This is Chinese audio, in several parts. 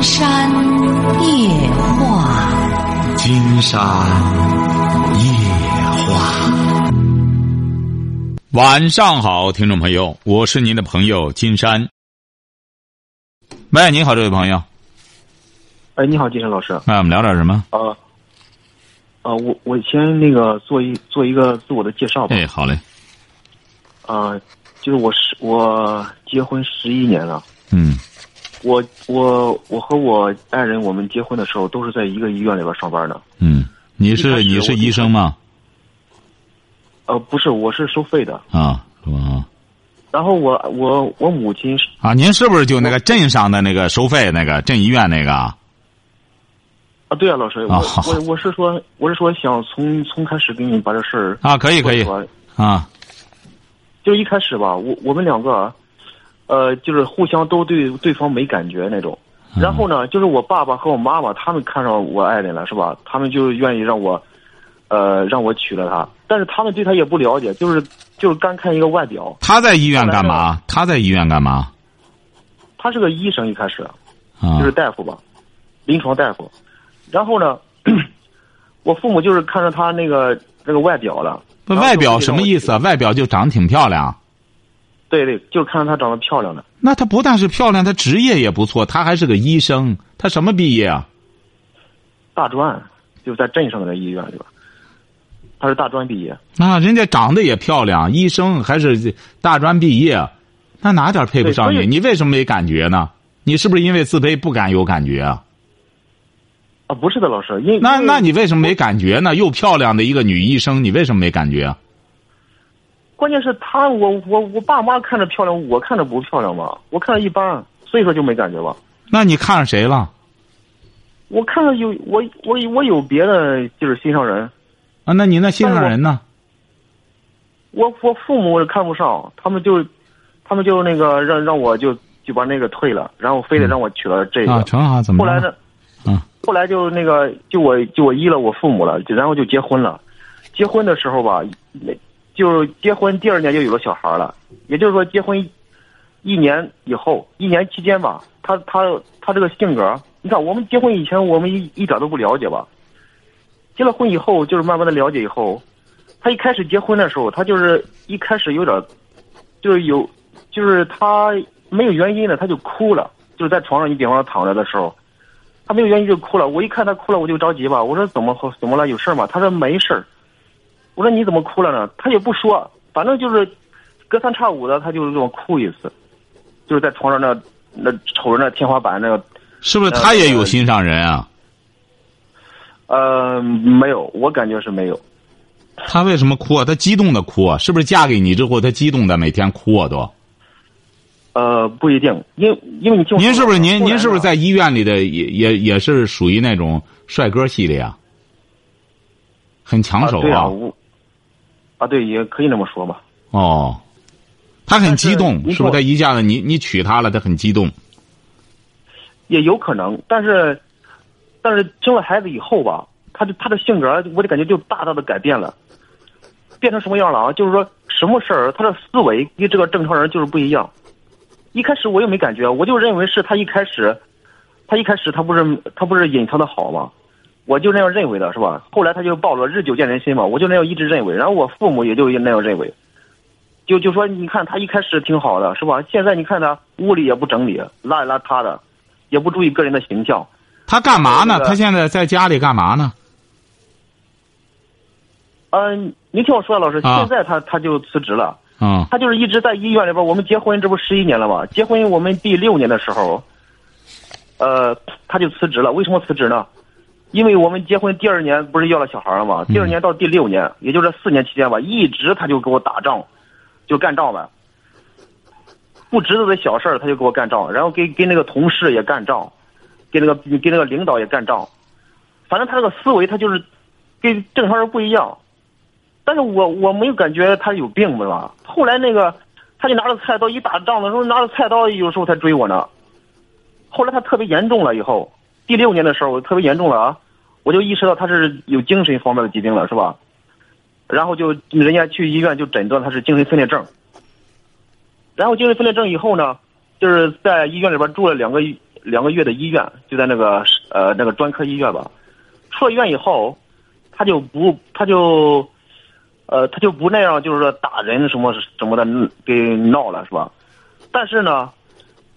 金山夜话，金山夜话。晚上好，听众朋友，我是您的朋友金山。喂，你好，这位朋友。哎，你好，金山老师。哎我们聊点什么？呃，呃，我我先那个做一做一个自我的介绍吧。哎，好嘞。啊，就是我是我结婚十一年了。嗯。我我我和我爱人，我们结婚的时候都是在一个医院里边上班的。嗯，你是你是医生吗？呃，不是，我是收费的。啊，是吧？然后我我我母亲是啊，您是不是就那个镇上的那个收费那个镇医院那个？啊，对啊，老师，我我我是说我是说想从从开始给你把这事儿啊，可以可以啊，就一开始吧，我我们两个。呃，就是互相都对对方没感觉那种，然后呢，就是我爸爸和我妈妈他们看上我爱人了，是吧？他们就愿意让我，呃，让我娶了她。但是他们对她也不了解，就是就是干看一个外表。他在医院干嘛？他在医院干嘛？他是个医生，一开始，就是大夫吧，临床大夫。然后呢，我父母就是看着他那个那个外表了。那外表什么意思啊？外表就长得挺漂亮。对对，就看着她长得漂亮的。那她不但是漂亮，她职业也不错，她还是个医生。她什么毕业啊？大专，就在镇上的医院，对吧？她是大专毕业。那人家长得也漂亮，医生还是大专毕业，那哪点配不上你？你为什么没感觉呢？你是不是因为自卑不敢有感觉啊？啊，不是的，老师，因那那你为什么没感觉呢？又漂亮的一个女医生，你为什么没感觉？关键是她，我我我爸妈看着漂亮，我看着不漂亮嘛，我看着一般，所以说就没感觉吧。那你看上谁了？我看着有我我我有别的就是心上人。啊，那你那心上人呢？我我父母看不上，他们就，他们就那个让让我就就把那个退了，然后非得让我娶了这个。啊，成啊，怎么？后来呢？啊，后来就那个就我就我依了我父母了，然后就结婚了。结婚的时候吧，那。就是结婚第二年就有了小孩了，也就是说结婚一年以后，一年期间吧，他他他这个性格，你看我们结婚以前我们一一点都不了解吧，结了婚以后就是慢慢的了解以后，他一开始结婚的时候，他就是一开始有点，就是有，就是他没有原因的他就哭了，就是在床上你比方说躺着的时候，他没有原因就哭了，我一看他哭了我就着急吧，我说怎么怎么了？有事吗？他说没事儿。我说你怎么哭了呢？他也不说，反正就是隔三差五的，他就是这么哭一次，就是在床上那那瞅着那天花板那个。是不是他也有心上人啊？呃，没有，我感觉是没有。他为什么哭啊？他激动的哭啊？是不是嫁给你之后他激动的每天哭啊？都？呃，不一定，因因为你听您是不是您您是不是在医院里的也也也是属于那种帅哥系列啊？很抢手啊！啊，对，也可以那么说吧。哦，他很激动，是不是？他一下子，你你娶她了，他很激动。也有可能，但是，但是生了孩子以后吧，他的他的性格，我就感觉就大大的改变了，变成什么样了啊？就是说，什么事儿，他的思维跟这个正常人就是不一样。一开始我又没感觉，我就认为是他一开始，他一开始他不是他不是隐藏的好吗？我就那样认为的，是吧？后来他就暴露日久见人心嘛，我就那样一直认为。然后我父母也就那样认为，就就说你看他一开始挺好的，是吧？现在你看他屋里也不整理，邋里邋遢的，也不注意个人的形象。他干嘛呢？他现在在家里干嘛呢？嗯，你听我说，老师，现在他他就辞职了。嗯。他就是一直在医院里边。我们结婚这不十一年了吗？结婚我们第六年的时候，呃，他就辞职了。为什么辞职呢？因为我们结婚第二年不是要了小孩了吗？第二年到第六年，也就是四年期间吧，一直他就给我打仗，就干仗呗。不值得的小事儿他就给我干仗，然后跟跟那个同事也干仗，跟那个跟那个领导也干仗。反正他这个思维他就是跟正常人不一样。但是我我没有感觉他有病是吧？后来那个他就拿着菜刀一打仗的时候拿着菜刀有时候才追我呢。后来他特别严重了以后。第六年的时候，我特别严重了啊！我就意识到他是有精神方面的疾病了，是吧？然后就人家去医院就诊断他是精神分裂症。然后精神分裂症以后呢，就是在医院里边住了两个两个月的医院，就在那个呃那个专科医院吧。出了院以后，他就不他就，呃他就不那样，就是说打人什么什么的给闹了是吧？但是呢，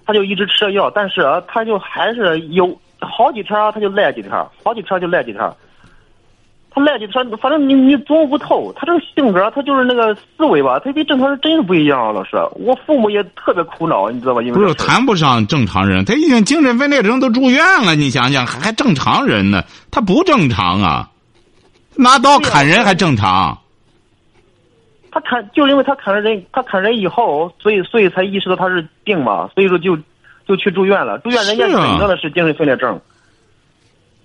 他就一直吃着药，但是啊他就还是有好几天他就赖几天，好几天就赖几天。他赖几天，反正你你琢磨不透，他这个性格，他就是那个思维吧，他跟正常人真是不一样。老师，我父母也特别苦恼，你知道吧？因为不是谈不上正常人，他已经精神分裂症都住院了，你想想还正常人呢？他不正常啊，拿刀砍人还正常。他砍，就因为他砍了人，他砍人以后，所以所以才意识到他是病嘛，所以说就就去住院了。住院人家诊断的是精神分裂症。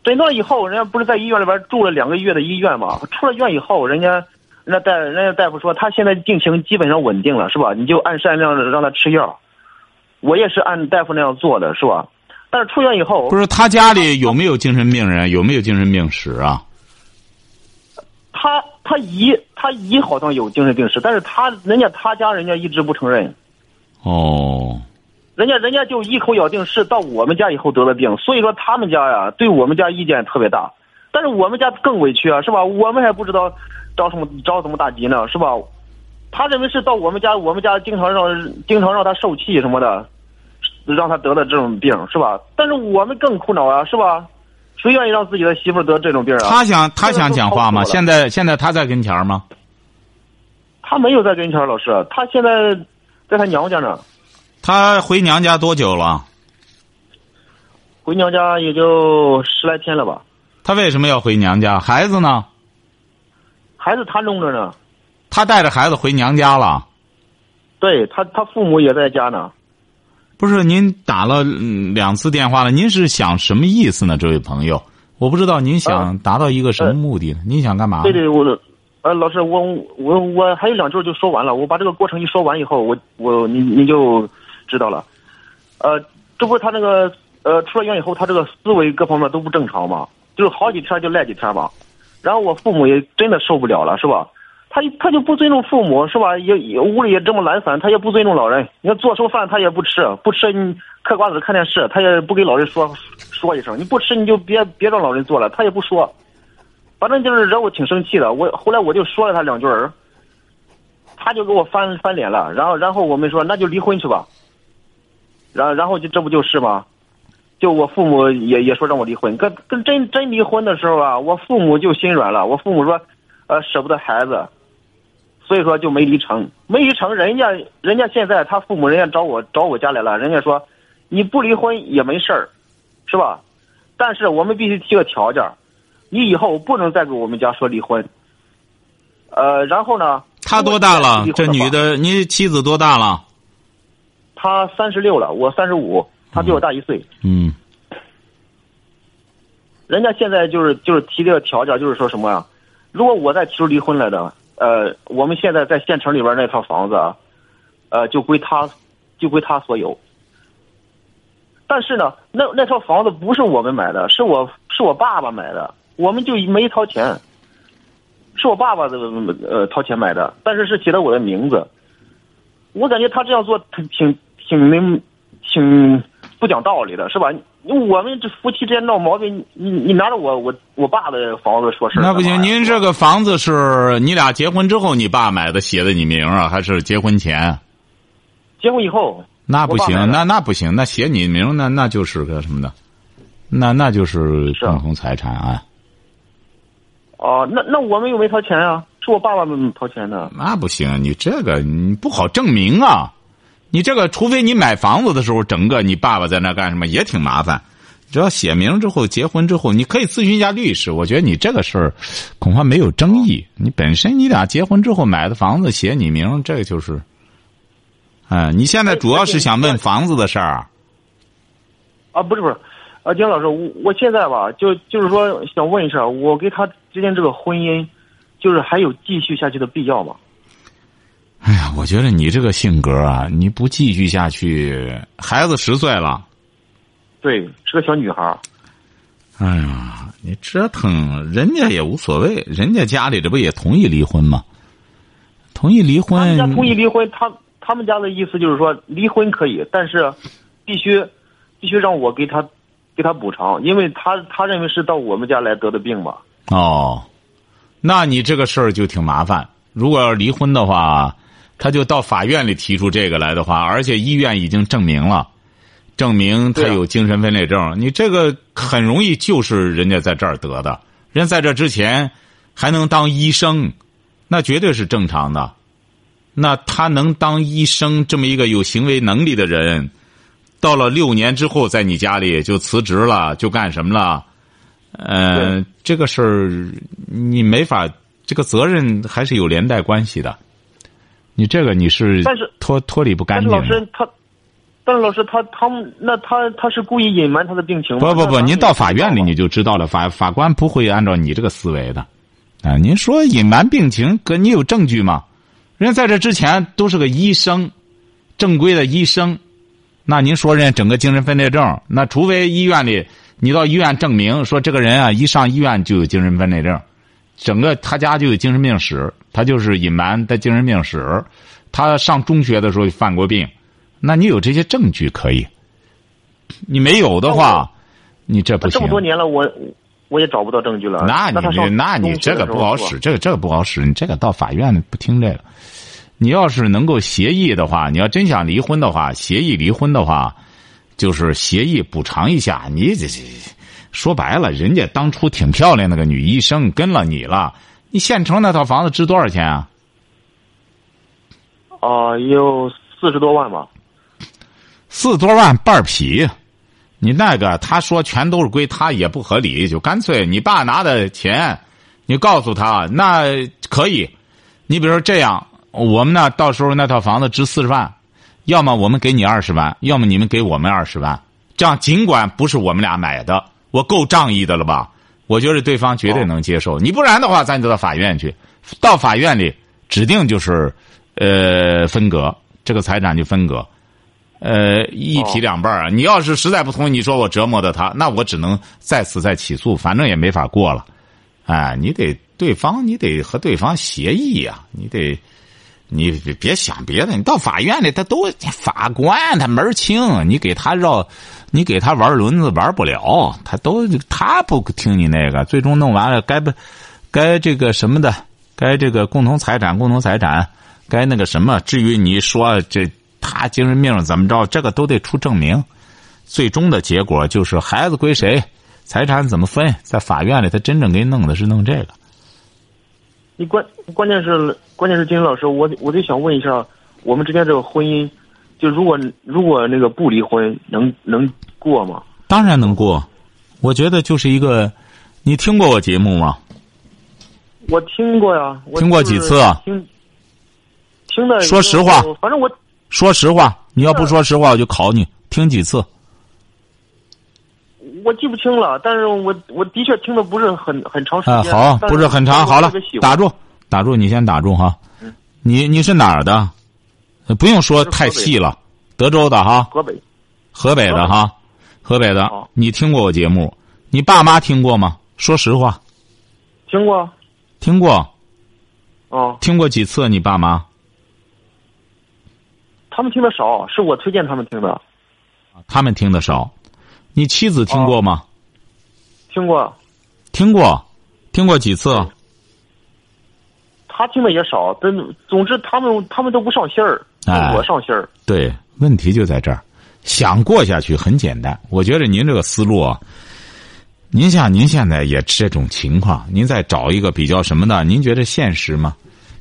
诊断以后，人家不是在医院里边住了两个月的医院嘛？出了院以后，人家，人家大人家大夫说他现在病情基本上稳定了，是吧？你就按善量让他吃药。我也是按大夫那样做的，是吧？但是出院以后，不是他家里有没有精神病人？有没有精神病史啊？他他姨他姨好像有精神病史，但是他人家他家人家一直不承认。哦。人家人家就一口咬定是到我们家以后得了病，所以说他们家呀对我们家意见特别大，但是我们家更委屈啊，是吧？我们还不知道着什么着什么大急呢，是吧？他认为是到我们家，我们家经常让经常让他受气什么的，让他得了这种病，是吧？但是我们更苦恼啊，是吧？谁愿意让自己的媳妇得这种病啊？他想他想讲话吗？现在现在他在跟前吗？他没有在跟前，老师，他现在在他娘家呢。他回娘家多久了？回娘家也就十来天了吧。他为什么要回娘家？孩子呢？孩子他弄着呢。他带着孩子回娘家了。对他，他父母也在家呢。不是您打了两次电话了，您是想什么意思呢？这位朋友，我不知道您想达到一个什么目的？您想干嘛？对对，我呃，老师，我我我还有两句就说完了。我把这个过程一说完以后，我我你你就。知道了，呃，这不他那个呃出了院以后，他这个思维各方面都不正常嘛，就是好几天就赖几天嘛。然后我父母也真的受不了了，是吧？他他就不尊重父母，是吧？也也屋里也这么懒散，他也不尊重老人。你看做什么饭他也不吃，不吃你嗑瓜子看电视，他也不给老人说说一声。你不吃你就别别让老人做了，他也不说。反正就是惹我挺生气的。我后来我就说了他两句儿，他就给我翻翻脸了。然后然后我们说那就离婚去吧。然然后就这不就是吗？就我父母也也说让我离婚，跟跟真真离婚的时候啊，我父母就心软了。我父母说，呃，舍不得孩子，所以说就没离成。没离成，人家人家现在他父母人家找我找我家来了，人家说，你不离婚也没事儿，是吧？但是我们必须提个条件，你以后不能再给我们家说离婚。呃，然后呢？他多大了？这女的，你妻子多大了？他三十六了，我三十五，他比我大一岁。嗯。人家现在就是就是提这个条件，就是说什么呀？如果我再提出离婚来的，呃，我们现在在县城里边那套房子，呃，就归他，就归他所有。但是呢，那那套房子不是我们买的，是我是我爸爸买的，我们就没掏钱，是我爸爸的呃掏钱买的，但是是写的我的名字。我感觉他这样做挺。挺没，挺不讲道理的，是吧？我们这夫妻之间闹毛病，你你拿着我我我爸的房子说事那不行，您这个房子是你俩结婚之后你爸买的，写的你名啊，还是结婚前？结婚以后。那不行，那那不行，那写你名，那那就是个什么的，那那就是共同财产啊。哦，那那我们又没掏钱啊，是我爸爸们掏钱的。那不行，你这个你不好证明啊。你这个，除非你买房子的时候，整个你爸爸在那干什么，也挺麻烦。只要写名之后，结婚之后，你可以咨询一下律师。我觉得你这个事儿，恐怕没有争议。你本身你俩结婚之后买的房子写你名，这个就是，哎，你现在主要是想问房子的事儿。啊，不是不是，啊，金老师，我我现在吧，就就是说想问一下，我跟他之间这个婚姻，就是还有继续下去的必要吗？哎呀，我觉得你这个性格啊，你不继续下去，孩子十岁了，对，是个小女孩。哎呀，你折腾人家也无所谓，人家家里这不也同意离婚吗？同意离婚。他们家同意离婚，他他们家的意思就是说离婚可以，但是必须必须让我给他给他补偿，因为他他认为是到我们家来得的病嘛。哦，那你这个事儿就挺麻烦。如果要离婚的话，他就到法院里提出这个来的话，而且医院已经证明了，证明他有精神分裂症，你这个很容易就是人家在这儿得的。人在这之前还能当医生，那绝对是正常的。那他能当医生这么一个有行为能力的人，到了六年之后在你家里就辞职了，就干什么了？呃，这个事儿你没法，这个责任还是有连带关系的。你这个你是但是脱脱离不干净。但是老师他，但是老师他他们那他他是故意隐瞒他的病情吗？不不不，您到法院里你就知道了，法法官不会按照你这个思维的。啊，您说隐瞒病情，可你有证据吗？人家在这之前都是个医生，正规的医生。那您说人家整个精神分裂症，那除非医院里你到医院证明说这个人啊一上医院就有精神分裂症，整个他家就有精神病史，他就是隐瞒的精神病史，他上中学的时候犯过病，那你有这些证据可以。你没有的话，你这不行这么。多年了，我我也找不到证据了。那你他上那你这个不好使，这个这个不好使，你这个到法院里不听这个。你要是能够协议的话，你要真想离婚的话，协议离婚的话，就是协议补偿一下。你这这说白了，人家当初挺漂亮那个女医生跟了你了，你县城那套房子值多少钱啊？啊，也有四十多万吧。四十多万半儿匹，你那个他说全都是归他也不合理，就干脆你爸拿的钱，你告诉他那可以。你比如说这样，我们呢到时候那套房子值四十万，要么我们给你二十万，要么你们给我们二十万。这样尽管不是我们俩买的，我够仗义的了吧？我觉得对方绝对能接受。你不然的话，咱就到法院去，到法院里指定就是呃分割这个财产就分割。呃，一体两半儿啊！你要是实在不同意，你说我折磨的他，那我只能再次再起诉，反正也没法过了。哎，你得对方，你得和对方协议呀、你得，你别别想别的，你到法院里，他都法官他门儿清，你给他绕，你给他玩轮子玩不了，他都他不听你那个，最终弄完了该不该这个什么的，该这个共同财产共同财产，该那个什么，至于你说这。他精神病怎么着？这个都得出证明，最终的结果就是孩子归谁，财产怎么分，在法院里他真正给你弄的是弄这个。你关关键是关键是金老师，我我就想问一下，我们之间这个婚姻，就如果如果那个不离婚，能能过吗？当然能过，我觉得就是一个，你听过我节目吗？我听过呀，我听过几次啊听听的，说实话，反正我说实话，你要不说实话，我就考你，听几次？我记不清了，但是我我的确听的不是很很长时啊，间。好，不是很长，好了打住，打住，你先打住哈。嗯你你是哪儿的？不用说太细了，德州的哈，河北，河北的哈，河北的。你听过我节目？你爸妈听过吗？说实话，听过听过，哦，听过几次？你爸妈？他们听的少，是我推荐他们听的，他们听的少。你妻子听过吗？听过，听过，听过几次？他听的也少，但总之他们他们都不上心儿，哎我上心儿。对，问题就在这儿。想过下去很简单，我觉得您这个思路啊，您像您现在也这种情况，您再找一个比较什么的，您觉得现实吗？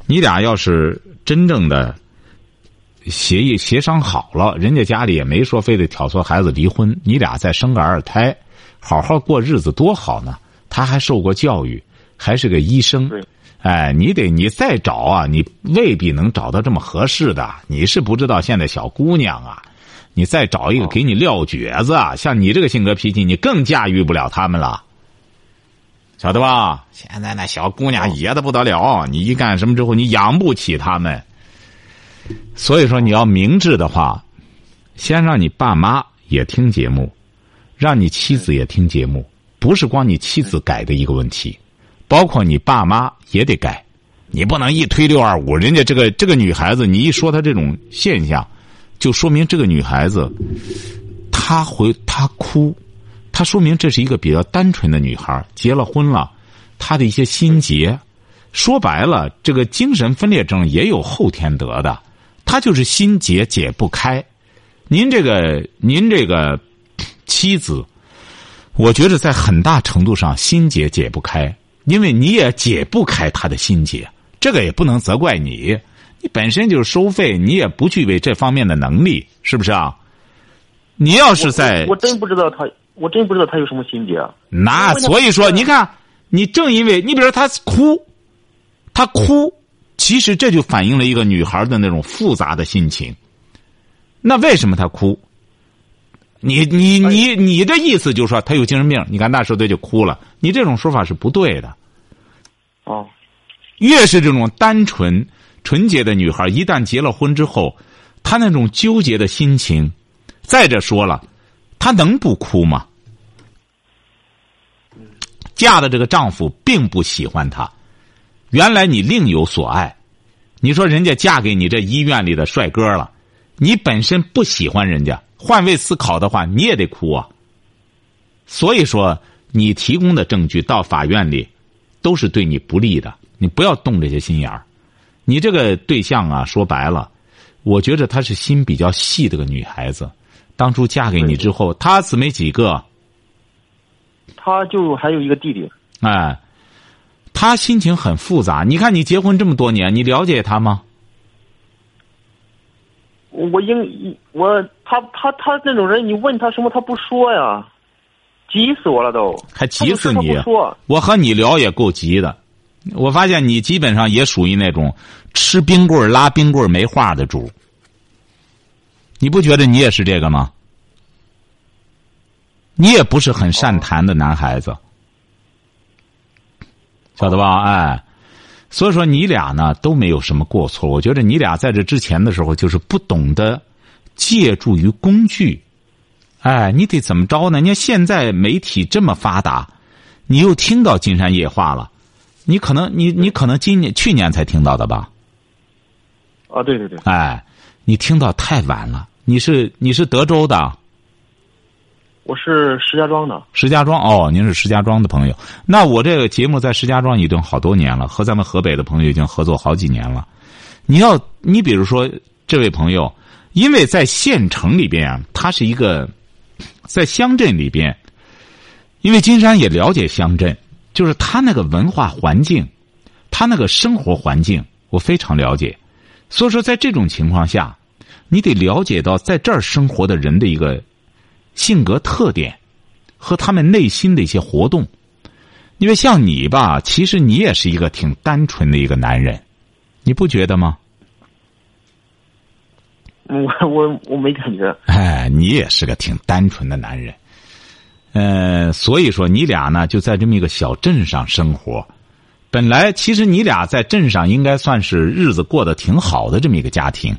你俩要是真正的协议协商好了，人家家里也没说非得挑唆孩子离婚，你俩再生个二胎，好好过日子多好呢。他还受过教育，还是个医生对。哎，你得你再找啊，你未必能找到这么合适的。你是不知道现在小姑娘啊，你再找一个给你撂蹶子啊，像你这个性格脾气，你更驾驭不了他们了，晓得吧？现在那小姑娘野的不得了，你一干什么之后，你养不起他们。所以说，你要明智的话，先让你爸妈也听节目，让你妻子也听节目，不是光你妻子改的一个问题，包括你爸妈也得改。你不能一推六二五，人家这个这个女孩子，你一说她这种现象，就说明这个女孩子，她回她哭，她说明这是一个比较单纯的女孩，结了婚了，她的一些心结，说白了，这个精神分裂症也有后天得的，她就是心结解不开。您这个，您这个妻子，我觉得在很大程度上心结解不开，因为你也解不开他的心结，这个也不能责怪你。你本身就是收费，你也不具备这方面的能力，是不是啊？你要是在，我真不知道他，我真不知道他有什么心结。那所以说，你看，你正因为你比如说他哭，他哭，其实这就反映了一个女孩的那种复杂的心情。那为什么他哭？你你你你的意思就是说他有精神病？你看那时候他就哭了，你这种说法是不对的。哦，越是这种单纯。纯洁的女孩一旦结了婚之后，她那种纠结的心情，再者说了，她能不哭吗？嫁的这个丈夫并不喜欢她，原来你另有所爱，你说人家嫁给你这医院里的帅哥了，你本身不喜欢人家，换位思考的话，你也得哭啊。所以说，你提供的证据到法院里，都是对你不利的，你不要动这些心眼儿。你这个对象啊，说白了，我觉得她是心比较细的个女孩子。当初嫁给你之后，她姊妹几个？她就还有一个弟弟。哎，她心情很复杂。你看，你结婚这么多年，你了解她吗？我应我他他他那种人，你问他什么，他不说呀，急死我了都。还急死你！说。我和你聊也够急的。我发现你基本上也属于那种吃冰棍拉冰棍没话的主，你不觉得你也是这个吗？你也不是很善谈的男孩子，晓得吧？哎，所以说你俩呢都没有什么过错。我觉得你俩在这之前的时候就是不懂得借助于工具，哎，你得怎么着呢？你看现在媒体这么发达，你又听到金山夜话了。你可能你你可能今年去年才听到的吧？啊，对对对。哎，你听到太晚了。你是你是德州的？我是石家庄的。石家庄哦，您是石家庄的朋友。那我这个节目在石家庄已经好多年了，和咱们河北的朋友已经合作好几年了。你要你比如说这位朋友，因为在县城里边啊，他是一个在乡镇里边，因为金山也了解乡镇。就是他那个文化环境，他那个生活环境，我非常了解。所以说，在这种情况下，你得了解到在这儿生活的人的一个性格特点和他们内心的一些活动。因为像你吧，其实你也是一个挺单纯的一个男人，你不觉得吗？我我我没感觉。哎，你也是个挺单纯的男人。呃，所以说你俩呢就在这么一个小镇上生活，本来其实你俩在镇上应该算是日子过得挺好的这么一个家庭，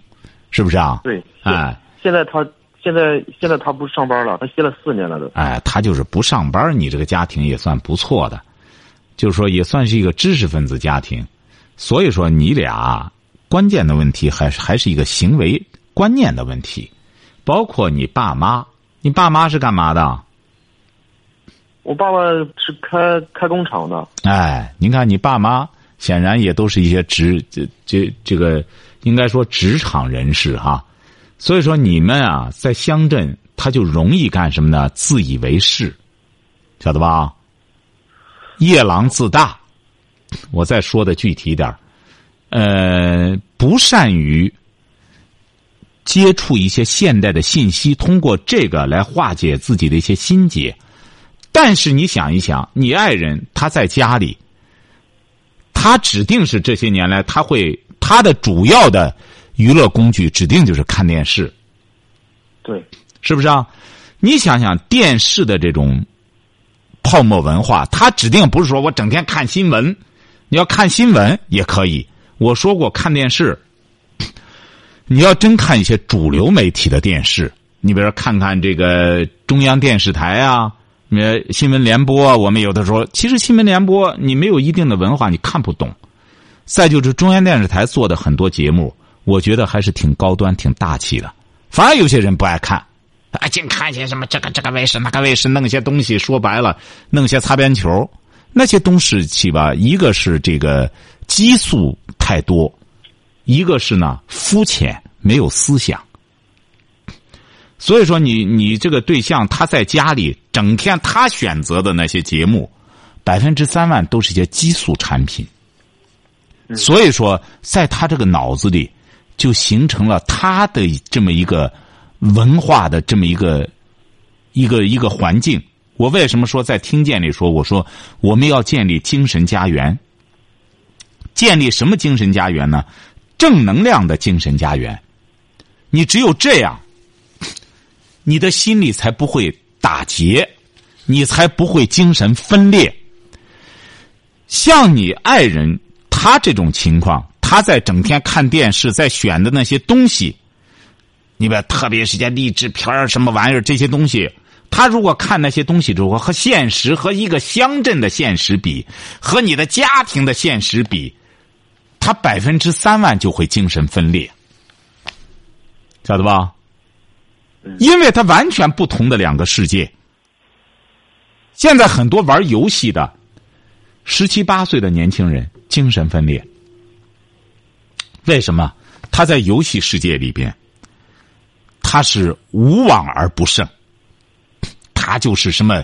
是不是啊？对，哎，现在他现在现在他不上班了，他歇了四年了都。哎，他就是不上班，你这个家庭也算不错的，就是说也算是一个知识分子家庭，所以说你俩关键的问题还是还是一个行为观念的问题，包括你爸妈，你爸妈是干嘛的？我爸爸是开开工厂的。哎，您看，你爸妈显然也都是一些职这这这个，应该说职场人士哈。所以说，你们啊，在乡镇，他就容易干什么呢？自以为是，晓得吧？夜郎自大。我再说的具体点呃，不善于接触一些现代的信息，通过这个来化解自己的一些心结。但是你想一想，你爱人他在家里，他指定是这些年来他会他的主要的娱乐工具指定就是看电视，对，是不是啊？你想想电视的这种泡沫文化，它指定不是说我整天看新闻，你要看新闻也可以。我说过看电视，你要真看一些主流媒体的电视，你比如说看看这个中央电视台啊。呃，新闻联播，我们有的时候，其实新闻联播你没有一定的文化，你看不懂。再就是中央电视台做的很多节目，我觉得还是挺高端、挺大气的。反而有些人不爱看，啊，净看些什么这个这个卫视那个卫视，弄些东西，说白了，弄些擦边球，那些东西去吧，一个是这个激素太多，一个是呢肤浅，没有思想。所以说，你你这个对象他在家里整天他选择的那些节目，百分之三万都是一些激素产品。所以说，在他这个脑子里，就形成了他的这么一个文化的这么一个一个一个环境。我为什么说在听见里说，我说我们要建立精神家园，建立什么精神家园呢？正能量的精神家园。你只有这样。你的心里才不会打结，你才不会精神分裂。像你爱人他这种情况，他在整天看电视，在选的那些东西，你别特别是些励志片儿什么玩意儿这些东西，他如果看那些东西之后，和现实和一个乡镇的现实比，和你的家庭的现实比，他百分之三万就会精神分裂，晓得吧？因为他完全不同的两个世界。现在很多玩游戏的十七八岁的年轻人精神分裂，为什么？他在游戏世界里边，他是无往而不胜，他就是什么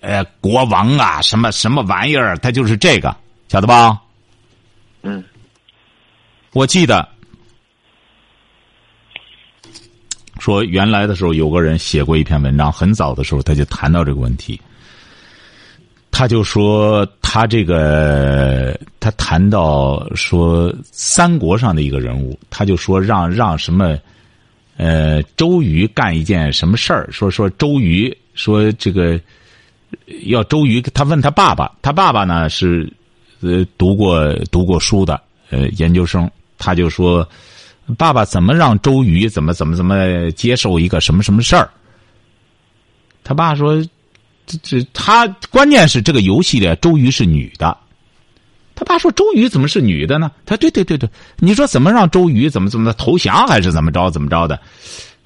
呃国王啊，什么什么玩意儿，他就是这个，晓得吧？嗯，我记得。说原来的时候有个人写过一篇文章，很早的时候他就谈到这个问题。他就说他这个他谈到说三国上的一个人物，他就说让让什么呃周瑜干一件什么事儿，说说周瑜说这个要周瑜，他问他爸爸，他爸爸呢是呃读过读过书的呃研究生，他就说。爸爸怎么让周瑜怎么怎么怎么接受一个什么什么事儿？他爸说：“这这他关键是这个游戏里周瑜是女的。”他爸说：“周瑜怎么是女的呢？”他对对对对，你说怎么让周瑜怎么怎么投降还是怎么着怎么着的？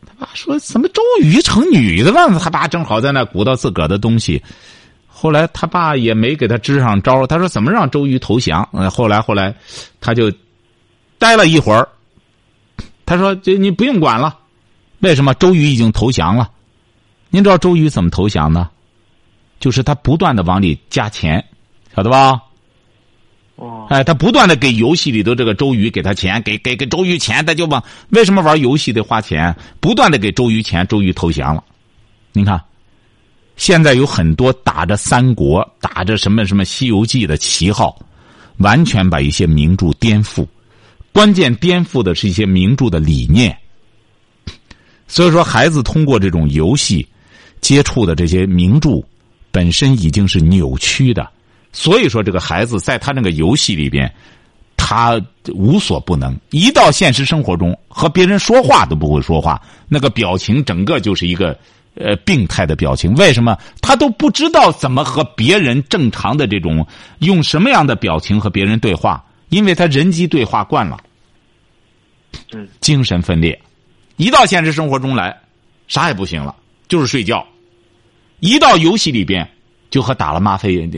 他爸说：“怎么周瑜成女的了？”他爸正好在那鼓捣自个儿的东西。后来他爸也没给他支上招，他说：“怎么让周瑜投降？”嗯，后来后来他就待了一会儿。他说：“这你不用管了，为什么？周瑜已经投降了。您知道周瑜怎么投降的？就是他不断的往里加钱，晓得吧？哦，哎，他不断的给游戏里头这个周瑜给他钱，给给给周瑜钱，他就往为什么玩游戏得花钱？不断的给周瑜钱，周瑜投降了。你看，现在有很多打着三国、打着什么什么西游记的旗号，完全把一些名著颠覆。”关键颠覆的是一些名著的理念，所以说孩子通过这种游戏接触的这些名著本身已经是扭曲的，所以说这个孩子在他那个游戏里边，他无所不能。一到现实生活中和别人说话都不会说话，那个表情整个就是一个呃病态的表情。为什么他都不知道怎么和别人正常的这种用什么样的表情和别人对话？因为他人机对话惯了，嗯，精神分裂，一到现实生活中来，啥也不行了，就是睡觉；一到游戏里边，就和打了吗啡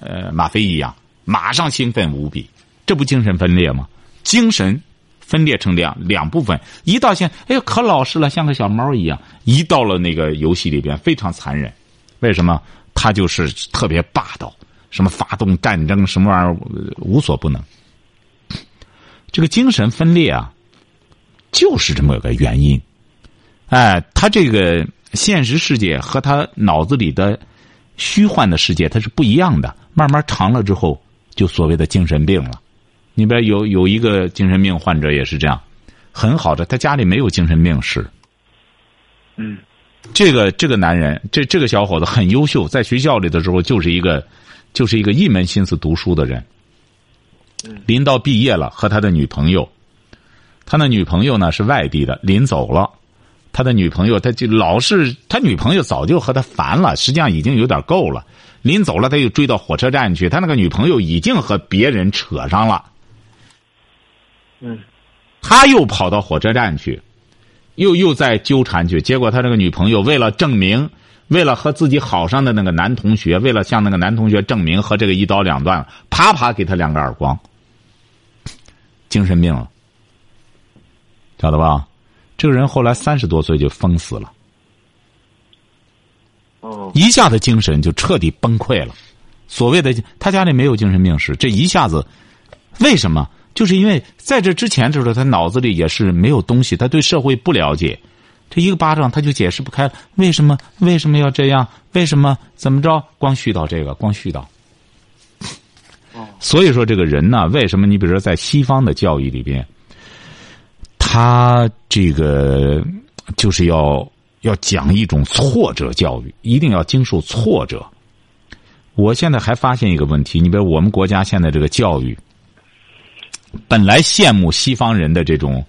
呃吗啡一样，马上兴奋无比，这不精神分裂吗？精神分裂成两两部分，一到现哎呦可老实了，像个小猫一样；一到了那个游戏里边，非常残忍。为什么？他就是特别霸道，什么发动战争，什么玩意儿无所不能。这个精神分裂啊，就是这么个原因。哎，他这个现实世界和他脑子里的虚幻的世界，它是不一样的。慢慢长了之后，就所谓的精神病了。你比如有有一个精神病患者也是这样，很好的，他家里没有精神病史。嗯，这个这个男人，这这个小伙子很优秀，在学校里的时候就是一个就是一个一门心思读书的人。临到毕业了，和他的女朋友，他的女朋友呢是外地的，临走了，他的女朋友他就老是他女朋友早就和他烦了，实际上已经有点够了。临走了，他又追到火车站去，他那个女朋友已经和别人扯上了。嗯，他又跑到火车站去，又又在纠缠去，结果他这个女朋友为了证明，为了和自己好上的那个男同学，为了向那个男同学证明和这个一刀两断，啪啪给他两个耳光，精神病了，晓得吧？这个人后来三十多岁就疯死了，哦，一下子精神就彻底崩溃了。所谓的他家里没有精神病史，这一下子，为什么？就是因为在这之前的时候，他脑子里也是没有东西，他对社会不了解，这一个巴掌他就解释不开，为什么为什么要这样？为什么怎么着？光絮叨这个，光絮叨。所以说，这个人呢，为什么你比如说在西方的教育里边，他这个就是要要讲一种挫折教育，一定要经受挫折。我现在还发现一个问题，你比如我们国家现在这个教育，本来羡慕西方人的这种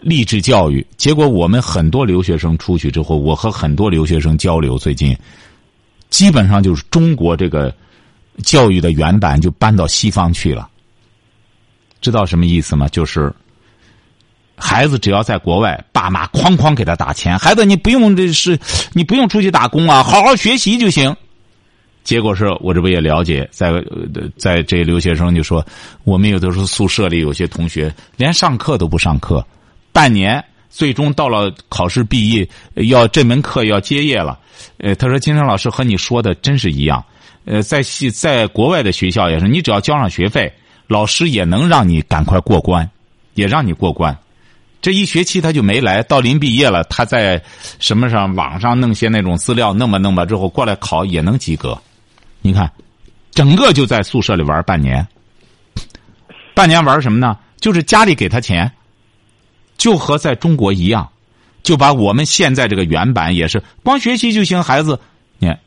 励志教育，结果我们很多留学生出去之后，我和很多留学生交流，最近基本上就是中国这个教育的原版就搬到西方去了。知道什么意思吗？就是孩子只要在国外，爸妈哐哐给他打钱，孩子你不用这是你不用出去打工啊，好好学习就行。结果是我这不也了解，在在这留学生就说，我们有的时候宿舍里有些同学连上课都不上课，半年最终到了考试毕业，要这门课要结业了。呃，他说金生老师和你说的真是一样。呃，在系在国外的学校也是，你只要交上学费，老师也能让你赶快过关，也让你过关。这一学期他就没来，到临毕业了，他在什么上网上弄些那种资料，弄吧弄吧之后过来考也能及格。你看，整个就在宿舍里玩半年，半年玩什么呢？就是家里给他钱，就和在中国一样，就把我们现在这个原版也是光学习就行，孩子，你看，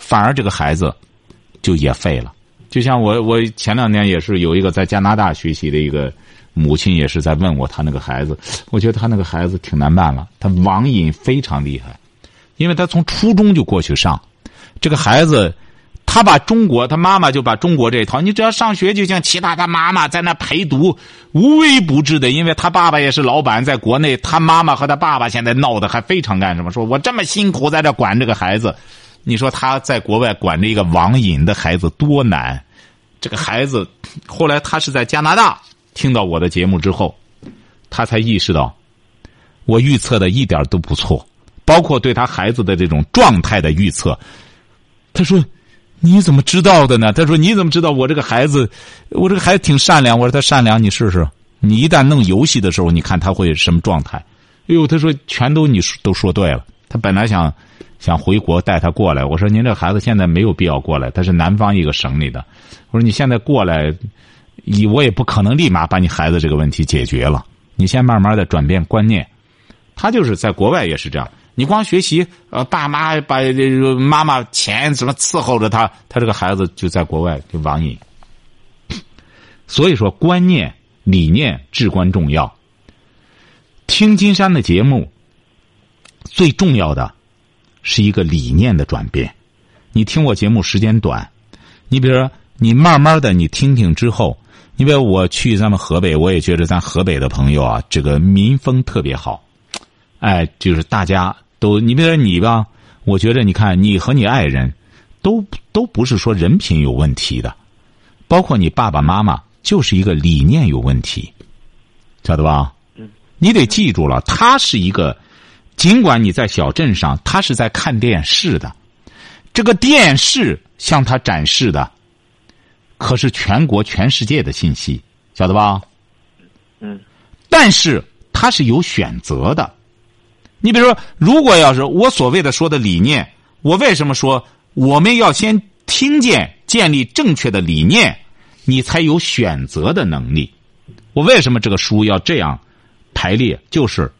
反而这个孩子就也废了。就像我，我前两天也是有一个在加拿大学习的一个母亲，也是在问我他那个孩子，我觉得他那个孩子挺难办了，他网瘾非常厉害，因为他从初中就过去上，这个孩子。他把中国，他妈妈就把中国这一套，你只要上学就像。其他他妈妈在那陪读，无微不至的。因为他爸爸也是老板，在国内，他妈妈和他爸爸现在闹得还非常干什么？说我这么辛苦在这管这个孩子，你说他在国外管着一个网瘾的孩子多难？这个孩子后来他是在加拿大听到我的节目之后，他才意识到，我预测的一点都不错，包括对他孩子的这种状态的预测。他说。你怎么知道的呢？他说：“你怎么知道我这个孩子？我这个孩子挺善良。”我说：“他善良，你试试。你一旦弄游戏的时候，你看他会什么状态？”哎呦，他说：“全都你都说对了。”他本来想想回国带他过来。我说：“您这孩子现在没有必要过来，他是南方一个省里的。”我说：“你现在过来，以我也不可能立马把你孩子这个问题解决了。你先慢慢的转变观念。”他就是在国外也是这样。你光学习，呃，爸妈把妈妈钱怎么伺候着他，他这个孩子就在国外就网瘾。所以说，观念、理念至关重要。听金山的节目，最重要的是一个理念的转变。你听我节目时间短，你比如说，你慢慢的你听听之后，你比如我去咱们河北，我也觉得咱河北的朋友啊，这个民风特别好，哎，就是大家。都，你比如说你吧，我觉得你看你和你爱人，都都不是说人品有问题的，包括你爸爸妈妈就是一个理念有问题，晓得吧？嗯。你得记住了，他是一个，尽管你在小镇上，他是在看电视的，这个电视向他展示的，可是全国全世界的信息，晓得吧？嗯。但是他是有选择的。你比如说，如果要是我所谓的说的理念，我为什么说我们要先听见、建立正确的理念，你才有选择的能力？我为什么这个书要这样排列？就是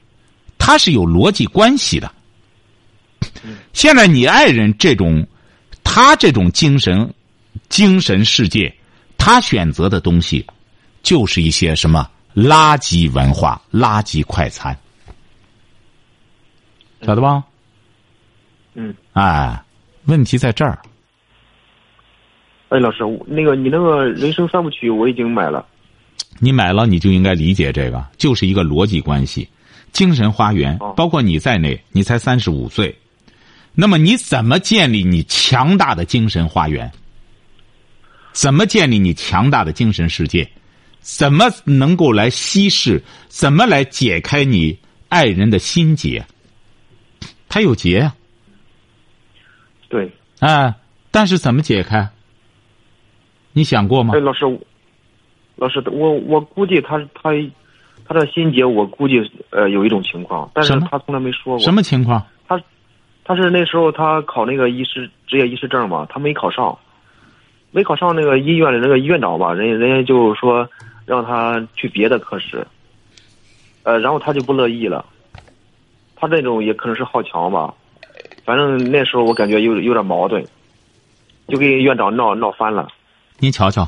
它是有逻辑关系的。现在你爱人这种，他这种精神、精神世界，他选择的东西，就是一些什么垃圾文化、垃圾快餐。晓得吧？嗯。哎，问题在这儿。哎，老师，那个你那个人生三部曲我已经买了。你买了，你就应该理解这个，就是一个逻辑关系。精神花园，哦包括你在内，你才三十五岁，那么你怎么建立你强大的精神花园？怎么建立你强大的精神世界？怎么能够来稀释？怎么来解开你爱人的心结？他有结呀、对，啊，但是怎么解开？你想过吗哎，？老师，老师，我我估计他他他的心结，我估计呃有一种情况，但是他从来没说过。什么情况？他他是那时候他考那个医师职业医师证嘛，他没考上，没考上那个医院的那个院长吧，人家人家就说让他去别的科室，呃，然后他就不乐意了。他这种也可能是好强吧，反正那时候我感觉有有点矛盾，就跟院长闹闹翻了。您瞧瞧，